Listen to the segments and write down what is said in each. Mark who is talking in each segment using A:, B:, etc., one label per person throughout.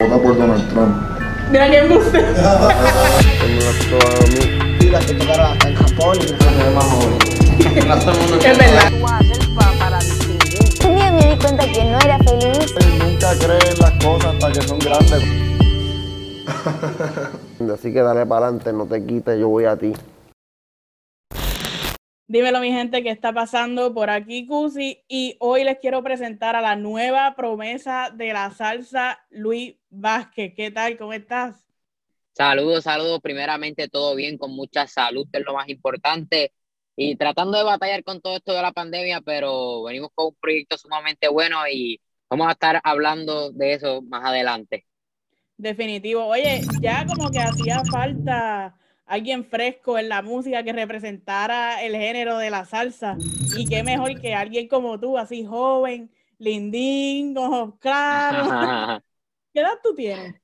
A: Vota por Donald Trump.
B: Mira que embuste.
C: Las que en Japón y
B: Es verdad.
D: Un día me di cuenta que no era feliz.
A: Nunca creen las cosas hasta que son grandes.
E: Así que dale para adelante, no te quites, yo voy a ti.
B: Dímelo, mi gente, ¿qué está pasando por aquí, Cusi? Y hoy les quiero presentar a la nueva promesa de la salsa, Luis Vázquez. ¿Qué tal? ¿Cómo estás?
F: Saludos, saludos. Primeramente, todo bien, con mucha salud, que es lo más importante. Y tratando de batallar con todo esto de la pandemia, pero venimos con un proyecto sumamente bueno y vamos a estar hablando de eso más adelante.
B: Definitivo. Oye, ya como que hacía falta alguien fresco en la música que representara el género de la salsa. Y qué mejor que alguien como tú, así joven, lindín, ojos claros. ¿Qué edad tú tienes?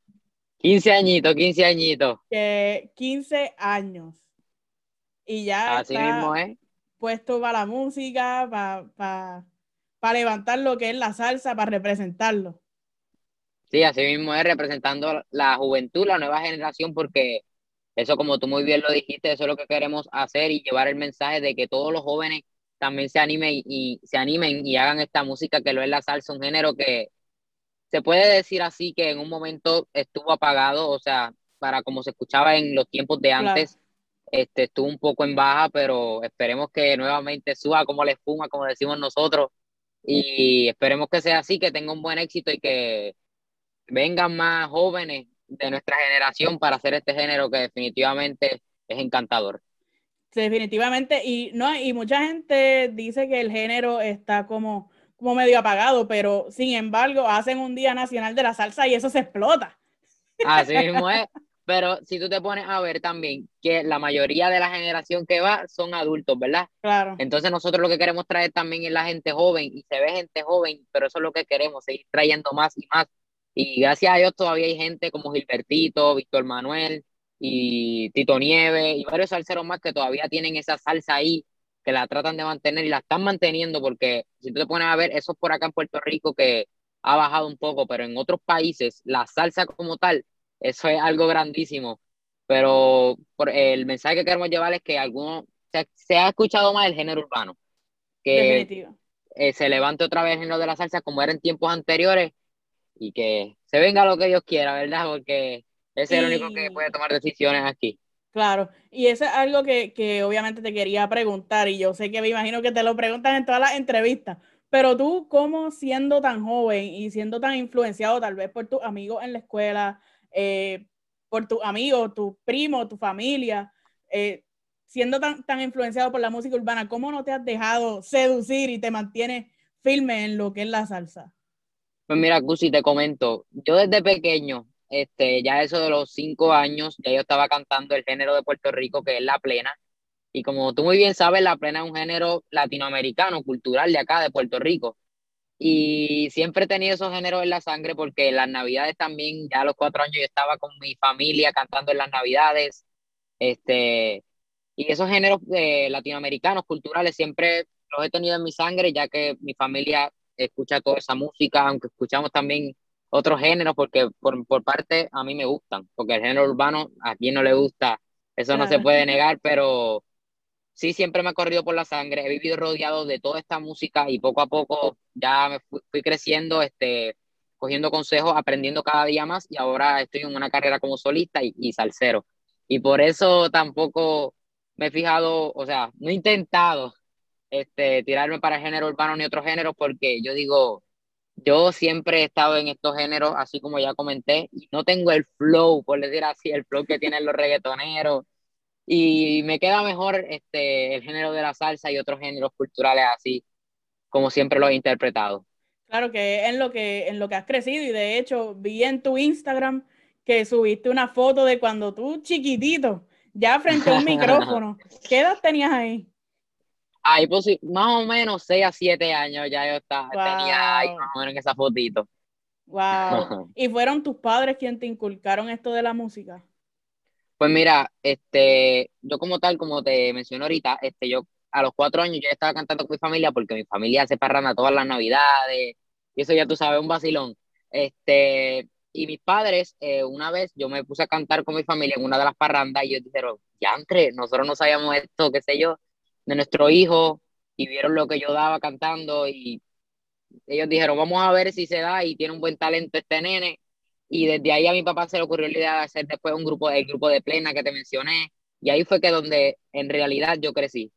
F: 15 añitos, 15 añitos.
B: Que 15 años. Y ya
F: Así
B: está
F: mismo es.
B: puesto para la música, para para levantar lo que es la salsa, para representarlo.
F: Sí, así mismo es, representando la juventud, la nueva generación, porque eso, como tú muy bien lo dijiste, eso es lo que queremos hacer y llevar el mensaje de que todos los jóvenes también se animen y, se animen y hagan esta música que lo es la salsa, un género que se puede decir así que en un momento estuvo apagado, o sea, para como se escuchaba en los tiempos de
B: Claro.
F: antes, este, estuvo un poco en baja, pero esperemos que nuevamente suba como la espuma, como decimos nosotros, y esperemos que sea así, que tenga un buen éxito y que vengan más jóvenes de nuestra generación para hacer este género que definitivamente es encantador.
B: Definitivamente. Y no, y mucha gente dice que el género está como, como medio apagado, pero sin embargo, hacen un Día Nacional de la Salsa y eso se explota.
F: Así mismo es. Pero si tú te pones a ver también que la mayoría de la generación que va son adultos, ¿verdad?
B: Claro.
F: Entonces nosotros lo que queremos traer también es la gente joven y se ve gente joven, pero eso es lo que queremos, seguir trayendo más y más. Y gracias a Dios todavía hay gente como Gilbertito, Víctor Manuel y Tito Nieves y varios salseros más que todavía tienen esa salsa ahí, que la tratan de mantener y la están manteniendo porque si tú te pones a ver, eso es por acá en Puerto Rico que ha bajado un poco, pero en otros países la salsa como tal, eso es algo grandísimo. Pero por el mensaje que queremos llevar es que algunos se, se ha escuchado más el género urbano, que
B: Definitivo.
F: eh, se levante otra vez el género de la salsa como era en tiempos anteriores y que se venga lo que Dios quiera, ¿verdad? Porque ese es el único que puede tomar decisiones aquí.
B: Claro. Y eso es algo que, que obviamente te quería preguntar, y yo sé que me imagino que te lo preguntan en todas las entrevistas, pero tú, ¿cómo siendo tan joven y siendo tan influenciado tal vez por tus amigos en la escuela, eh, por tus amigos, tus primos, tu familia, eh, siendo tan, tan influenciado por la música urbana, ¿cómo no te has dejado seducir y te mantienes firme en lo que es la salsa?
F: Pues mira, Cusi, te comento, yo desde pequeño, este, ya eso de los cinco años, ya yo estaba cantando el género de Puerto Rico, que es la plena, y como tú muy bien sabes, la plena es un género latinoamericano, cultural de acá, de Puerto Rico, y siempre he tenido esos géneros en la sangre porque en las navidades también, ya a los cuatro años yo estaba con mi familia cantando en las navidades, este, y esos géneros eh, latinoamericanos, culturales, siempre los he tenido en mi sangre, ya que mi familia escucha toda esa música, aunque escuchamos también otros géneros, porque por, por parte a mí me gustan, porque el género urbano a quien no le gusta, eso no se puede negar, pero sí siempre me ha corrido por la sangre, he vivido rodeado de toda esta música y poco a poco ya me fui, fui creciendo, este, cogiendo consejos, aprendiendo cada día más y ahora estoy en una carrera como solista y, y salsero. Y por eso tampoco me he fijado, o sea, no he intentado este, tirarme para el género urbano ni otro género porque yo digo, yo siempre he estado en estos géneros, así como ya comenté, y no tengo el flow, por decir así, el flow que tienen los reggaetoneros. Y me queda mejor este, el género de la salsa y otros géneros culturales así, como siempre lo he interpretado.
B: Claro que en lo que, en lo que has crecido y de hecho vi en tu Instagram que subiste una foto de cuando tú chiquitito, ya frente a un micrófono. ¿Qué edad tenías ahí?
F: Ahí pues, más o menos 6 a 7 años ya yo estaba, tenía ahí más o menos en esa fotito.
B: Wow. ¿Y fueron tus padres quienes te inculcaron esto de la música?
F: Pues mira, este, yo como tal, como te mencioné ahorita, este, yo a los cuatro años yo estaba cantando con mi familia porque mi familia hace parranda todas las navidades y eso ya tú sabes, un vacilón. Este, y mis padres, eh, una vez yo me puse a cantar con mi familia en una de las parrandas y ellos dijeron, ya entre, nosotros no sabíamos esto, qué sé yo, de nuestro hijo, y vieron lo que yo daba cantando y ellos dijeron, vamos a ver si se da y tiene un buen talento este nene. Y desde ahí a mi papá se le ocurrió la idea de hacer después un grupo, el grupo de plena que te mencioné. Y ahí fue que donde en realidad yo crecí.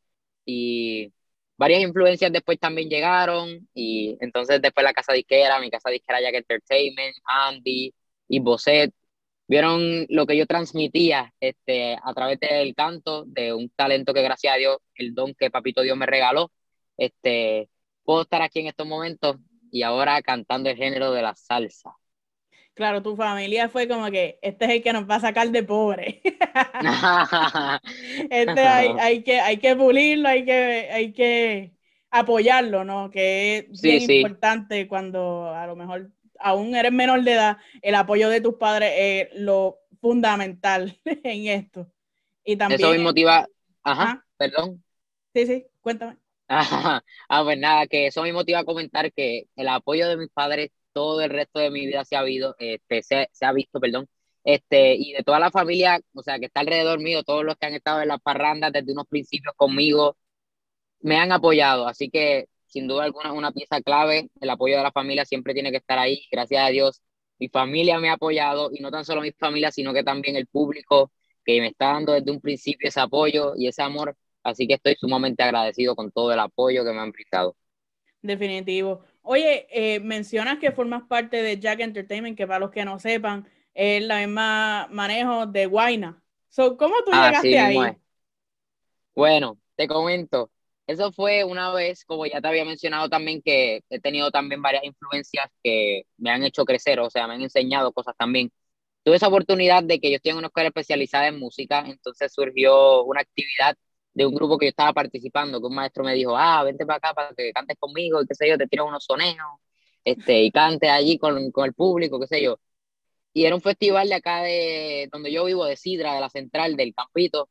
F: Y varias influencias después también llegaron. Y entonces después la casa disquera, mi casa disquera Jack Entertainment, Andy y Bosset, vieron lo que yo transmitía este, a través del canto, de un talento que gracias a Dios, el don que Papito Dios me regaló. Este, puedo estar aquí en estos momentos y ahora cantando el género de la salsa.
B: Claro, tu familia fue como que este es el que nos va a sacar de pobre. este hay, que, hay que pulirlo, hay que, hay que apoyarlo, ¿no? Que es bien importante cuando a lo mejor aún eres menor de edad, el apoyo de tus padres es lo fundamental en esto. Y también,
F: Eso me motiva. Ajá, perdón.
B: Sí, sí, cuéntame.
F: Ah, pues nada, que eso me motiva a comentar que el apoyo de mis padres todo el resto de mi vida se ha, habido, este, se, se, ha visto, perdón, este, y de toda la familia, o sea, que está alrededor mío, todos los que han estado en las parrandas desde unos principios conmigo, me han apoyado, así que sin duda alguna es una pieza clave, el apoyo de la familia siempre tiene que estar ahí, gracias a Dios, mi familia me ha apoyado, y no tan solo mi familia, sino que también el público que me está dando desde un principio ese apoyo y ese amor, Así que estoy sumamente agradecido con todo el apoyo que me han prestado.
B: Definitivo. Oye, eh, mencionas que formas parte de Jack Entertainment, que para los que no sepan, es la misma manejo de Guaina. ¿Cómo tú llegaste ahí?
F: Bueno, te comento. Eso fue una vez, como ya te había mencionado también, que he tenido también varias influencias que me han hecho crecer, o sea, me han enseñado cosas también. Tuve esa oportunidad de que yo estoy en una escuela especializada en música, entonces surgió una actividad de un grupo que yo estaba participando, que un maestro me dijo, ah, vente para acá para que cantes conmigo, y qué sé yo, te tiro unos soneos, este, y cante allí con, con el público, qué sé yo. Y era un festival de acá de donde yo vivo, de Sidra, de la central, del Campito.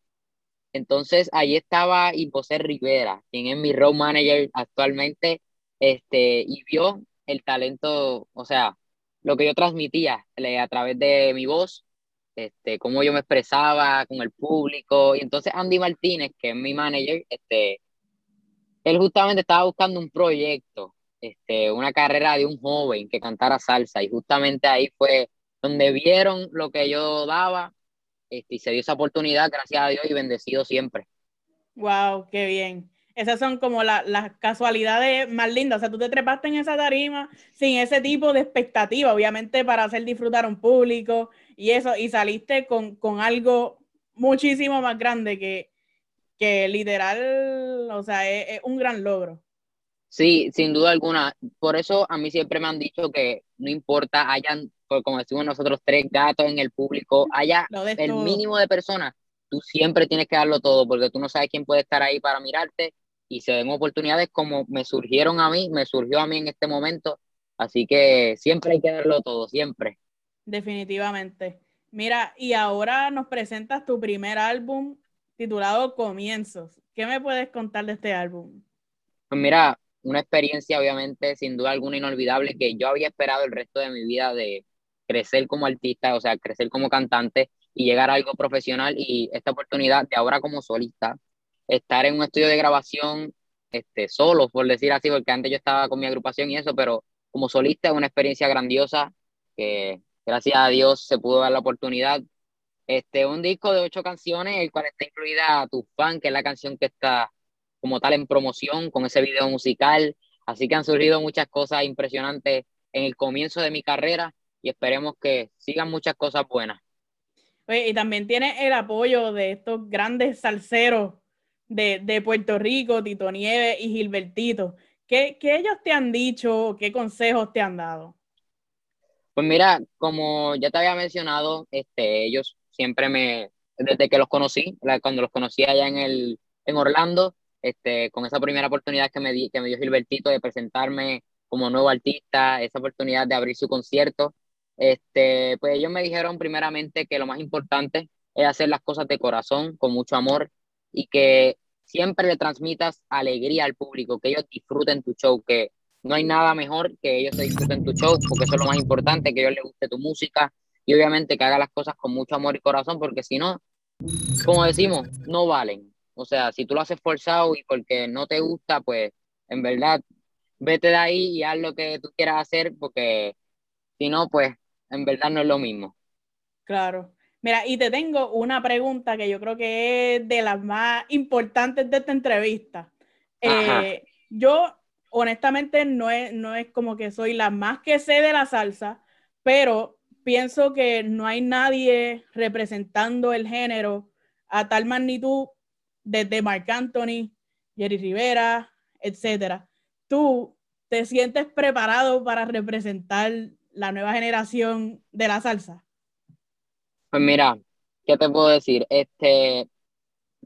F: Entonces, ahí estaba José Rivera, quien es mi road manager actualmente, este, y vio el talento, o sea, lo que yo transmitía a través de mi voz este, cómo yo me expresaba con el público. Y entonces Andy Martínez, que es mi manager, este, él justamente estaba buscando un proyecto, este, una carrera de un joven que cantara salsa. Y justamente ahí fue donde vieron lo que yo daba este, y se dio esa oportunidad, gracias a Dios, y bendecido siempre.
B: Wow, qué bien. Esas son como las casualidades más lindas. O sea, tú te trepaste en esa tarima sin ese tipo de expectativa, obviamente para hacer disfrutar a un público y eso, y saliste con, algo muchísimo más grande que, que literal, o sea, es, un gran logro.
F: Sí, sin duda alguna. Por eso a mí siempre me han dicho que no importa, hayan, como decimos nosotros, tres gatos en el público, haya el mínimo de personas, tú siempre tienes que darlo todo, porque tú no sabes quién puede estar ahí para mirarte y se den oportunidades como me surgieron a mí, me surgió a mí en este momento. Así que siempre hay que darlo todo, siempre.
B: Definitivamente. Mira, y ahora nos presentas tu primer álbum titulado Comienzos. ¿Qué me puedes contar de este álbum?
F: Pues mira, una experiencia obviamente sin duda alguna inolvidable que yo había esperado el resto de mi vida de crecer como artista, o sea, crecer como cantante y llegar a algo profesional y esta oportunidad de ahora como solista, estar en un estudio de grabación este, solo, por decir así, porque antes yo estaba con mi agrupación y eso, pero como solista es una experiencia grandiosa que gracias a Dios se pudo dar la oportunidad. Este, un disco de ocho canciones, el cual está incluida Tu Fan, que es la canción que está como tal en promoción con ese video musical. Así que han surgido muchas cosas impresionantes en el comienzo de mi carrera y esperemos que sigan muchas cosas buenas.
B: y también tiene el apoyo de estos grandes salseros de, de Puerto Rico, Tito Nieves y Gilbertito. ¿Qué, ¿Qué ellos te han dicho? ¿Qué consejos te han dado?
F: Pues mira, como ya te había mencionado, este, ellos siempre me, desde que los conocí, cuando los conocí allá en, el, en Orlando, este, con esa primera oportunidad que me, di, que me dio Gilbertito de presentarme como nuevo artista, esa oportunidad de abrir su concierto, este, pues ellos me dijeron primeramente que lo más importante es hacer las cosas de corazón, con mucho amor, y que siempre le transmitas alegría al público, que ellos disfruten tu show, que no hay nada mejor que ellos disfruten tu show, porque eso es lo más importante, que a ellos les guste tu música y obviamente que haga las cosas con mucho amor y corazón, porque si no, como decimos, no valen. O sea, si tú lo haces forzado y porque no te gusta, pues en verdad, vete de ahí y haz lo que tú quieras hacer, porque si no, pues en verdad no es lo mismo.
B: Claro. Mira, y te tengo una pregunta que yo creo que es de las más importantes de esta entrevista. Eh, yo, honestamente, no es, no es como que soy la más que sé de la salsa, pero pienso que no hay nadie representando el género a tal magnitud desde Marc Anthony, Jerry Rivera, etcétera. ¿Tú te sientes preparado para representar la nueva generación de la salsa?
F: Pues mira, ¿qué te puedo decir? Este,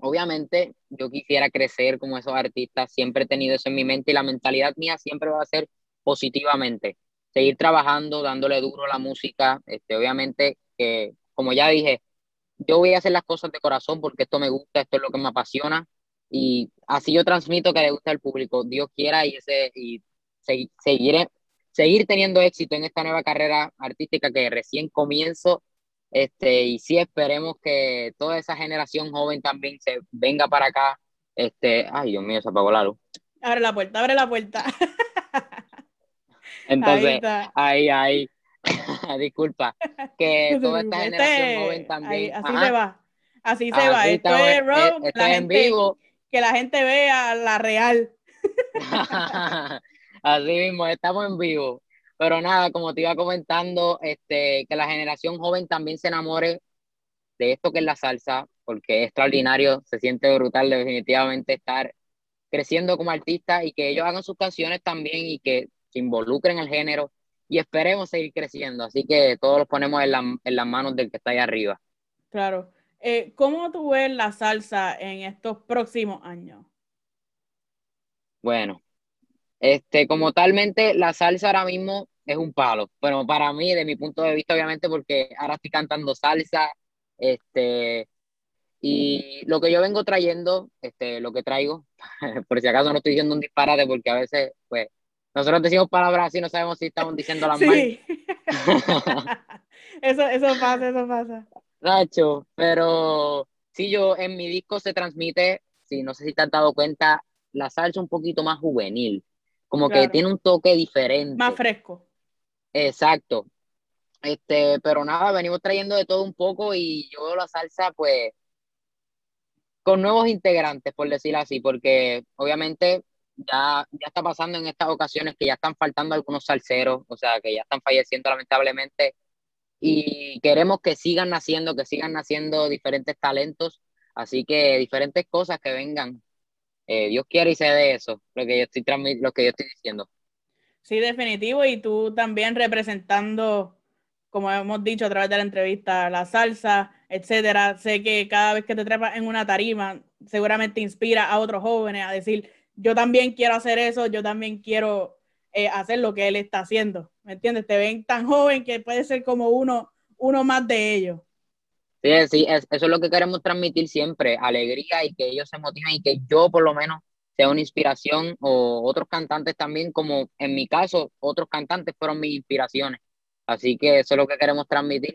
F: obviamente yo quisiera crecer como esos artistas, siempre he tenido eso en mi mente y la mentalidad mía siempre va a ser positivamente, seguir trabajando, dándole duro a la música, este, obviamente que, como ya dije, yo voy a hacer las cosas de corazón porque esto me gusta, esto es lo que me apasiona y así yo transmito que le gusta al público, Dios quiera y, ese, y seguir, seguir teniendo éxito en esta nueva carrera artística que recién comienzo este, y sí esperemos que toda esa generación joven también se venga para acá. Este, ay, Dios mío, se apagó la luz.
B: Abre la puerta, abre la puerta.
F: Entonces, ahí, ahí, disculpa, que toda esta generación joven también.
B: así se va, así se va. Esto es rock, en vivo. Que la gente vea la real.
F: Así mismo, estamos en vivo. Pero nada, como te iba comentando, este, que la generación joven también se enamore de esto que es la salsa, porque es extraordinario, se siente brutal definitivamente estar creciendo como artista y que ellos hagan sus canciones también y que se involucren en el género y esperemos seguir creciendo. Así que todos los ponemos en, en las manos del que está ahí arriba.
B: Claro. Eh, ¿Cómo tú ves la salsa en estos próximos años?
F: Bueno, este, como talmente la salsa ahora mismo es un palo. Bueno, para mí, de mi punto de vista, obviamente, porque ahora estoy cantando salsa, este, y lo que yo vengo trayendo, este, lo que traigo, por si acaso no estoy diciendo un disparate, porque a veces, pues, nosotros decimos palabras y no sabemos si estamos diciendo las sí.
B: eso, eso pasa, eso pasa.
F: Nacho, pero sí, yo en mi disco se transmite, si no sé si te has dado cuenta, la salsa un poquito más juvenil, como que tiene un toque diferente.
B: Más fresco.
F: Exacto. Este, pero nada, venimos trayendo de todo un poco y yo veo la salsa, pues, con nuevos integrantes, por decirlo así, porque obviamente ya, ya está pasando en estas ocasiones que ya están faltando algunos salseros, o sea, que ya están falleciendo lamentablemente, y queremos que sigan naciendo, que sigan naciendo diferentes talentos, así que diferentes cosas que vengan. Eh, Dios quiere y se de eso, lo que yo estoy lo que yo estoy diciendo.
B: Sí, definitivo. Y tú también representando, como hemos dicho a través de la entrevista, la salsa, etcétera. Sé que cada vez que te trepas en una tarima, seguramente inspira a otros jóvenes a decir, yo también quiero hacer eso, yo también quiero eh, hacer lo que él está haciendo. ¿Me entiendes? Te ven tan joven que puede ser como uno, uno más de ellos.
F: Sí, sí, eso es lo que queremos transmitir siempre, alegría y que ellos se motiven y que yo por lo menos sea una inspiración o otros cantantes también, como en mi caso, otros cantantes fueron mis inspiraciones. Así que eso es lo que queremos transmitir.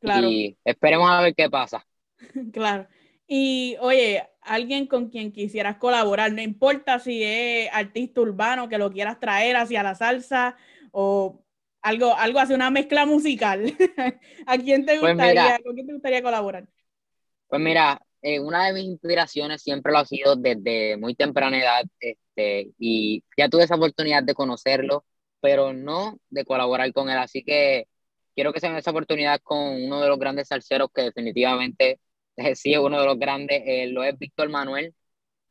F: Claro. Y esperemos a ver qué pasa.
B: Claro. Y oye, alguien con quien quisieras colaborar, no importa si es artista urbano que lo quieras traer hacia la salsa o algo, algo hacia una mezcla musical. ¿A quién te pues gustaría, con quién te gustaría colaborar?
F: Pues mira, eh, una de mis inspiraciones siempre lo ha sido desde muy temprana edad, este, y ya tuve esa oportunidad de conocerlo, pero no de colaborar con él, así que quiero que se me esa oportunidad con uno de los grandes salseros que definitivamente sí es uno de los grandes, eh, lo es Víctor Manuel,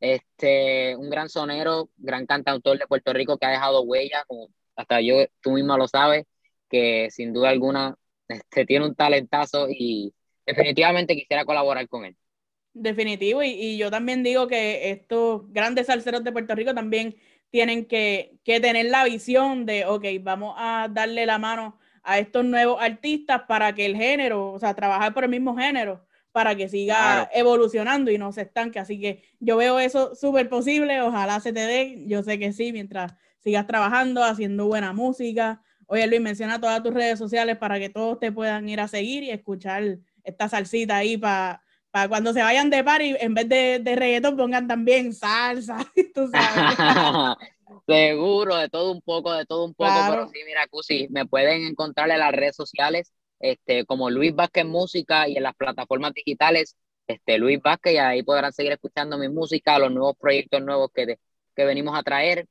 F: este, un gran sonero, gran cantautor de Puerto Rico que ha dejado huella, como hasta yo, tú misma lo sabes, que sin duda alguna este, tiene un talentazo y definitivamente quisiera colaborar con él.
B: Definitivo, y, yo también digo que estos grandes salseros de Puerto Rico también tienen que, tener la visión de, ok, vamos a darle la mano a estos nuevos artistas para que el género, o sea, trabajar por el mismo género, para que siga evolucionando y no se estanque. Así que yo veo eso súper posible, ojalá se te dé, yo sé que sí, mientras sigas trabajando, haciendo buena música. Oye, Luis, menciona todas tus redes sociales para que todos te puedan ir a seguir y escuchar esta salsita ahí para para cuando se vayan de party, en vez de, de reggaetón, pongan también salsa, tú sabes.
F: Seguro, de todo un poco, de todo un poco,
B: Claro.
F: pero sí, mira, Cusi, me pueden encontrar en las redes sociales, este, como Luis Vázquez Música y en las plataformas digitales, este, Luis Vázquez, y ahí podrán seguir escuchando mi música, los nuevos proyectos nuevos que, que venimos a traer,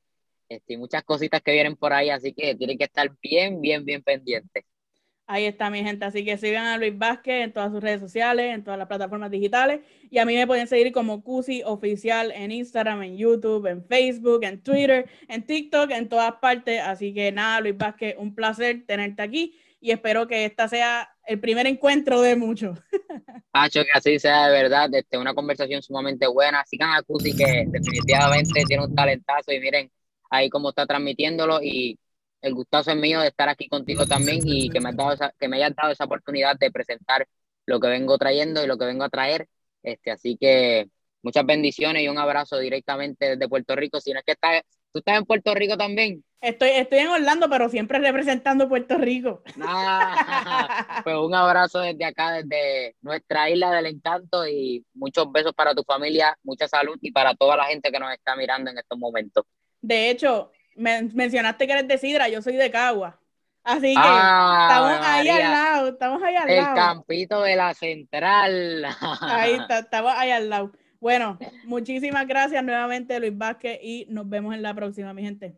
F: este, muchas cositas que vienen por ahí, así que tienen que estar bien, bien, bien pendientes.
B: Ahí está mi gente, así que sigan a Luis Vázquez en todas sus redes sociales, en todas las plataformas digitales y a mí me pueden seguir como Cusi Oficial en Instagram, en YouTube, en Facebook, en Twitter, en TikTok, en todas partes. Así que nada, Luis Vázquez, un placer tenerte aquí y espero que esta sea el primer encuentro de muchos.
F: Hacho, que así sea de verdad, este, una conversación sumamente buena. Sigan a Cusi que definitivamente tiene un talentazo y miren ahí cómo está transmitiéndolo y el gustazo es mío de estar aquí contigo también y que me, has dado esa, que me hayas dado esa oportunidad de presentar lo que vengo trayendo y lo que vengo a traer. Este, así que muchas bendiciones y un abrazo directamente desde Puerto Rico. Si no es que estás, tú estás en Puerto Rico también.
B: Estoy, estoy en Orlando, pero siempre representando Puerto Rico.
F: Ah, pues un abrazo desde acá, desde nuestra isla del encanto y muchos besos para tu familia, mucha salud y para toda la gente que nos está mirando en estos momentos.
B: De hecho, men- mencionaste que eres de Sidra, yo soy de Cagua. Así que
F: Ah,
B: estamos ahí al lado, estamos ahí al
F: el
B: lado.
F: campito de la central.
B: Ahí está, estamos ahí al lado. Bueno, muchísimas gracias nuevamente, Luis Vázquez, y nos vemos en la próxima, mi gente.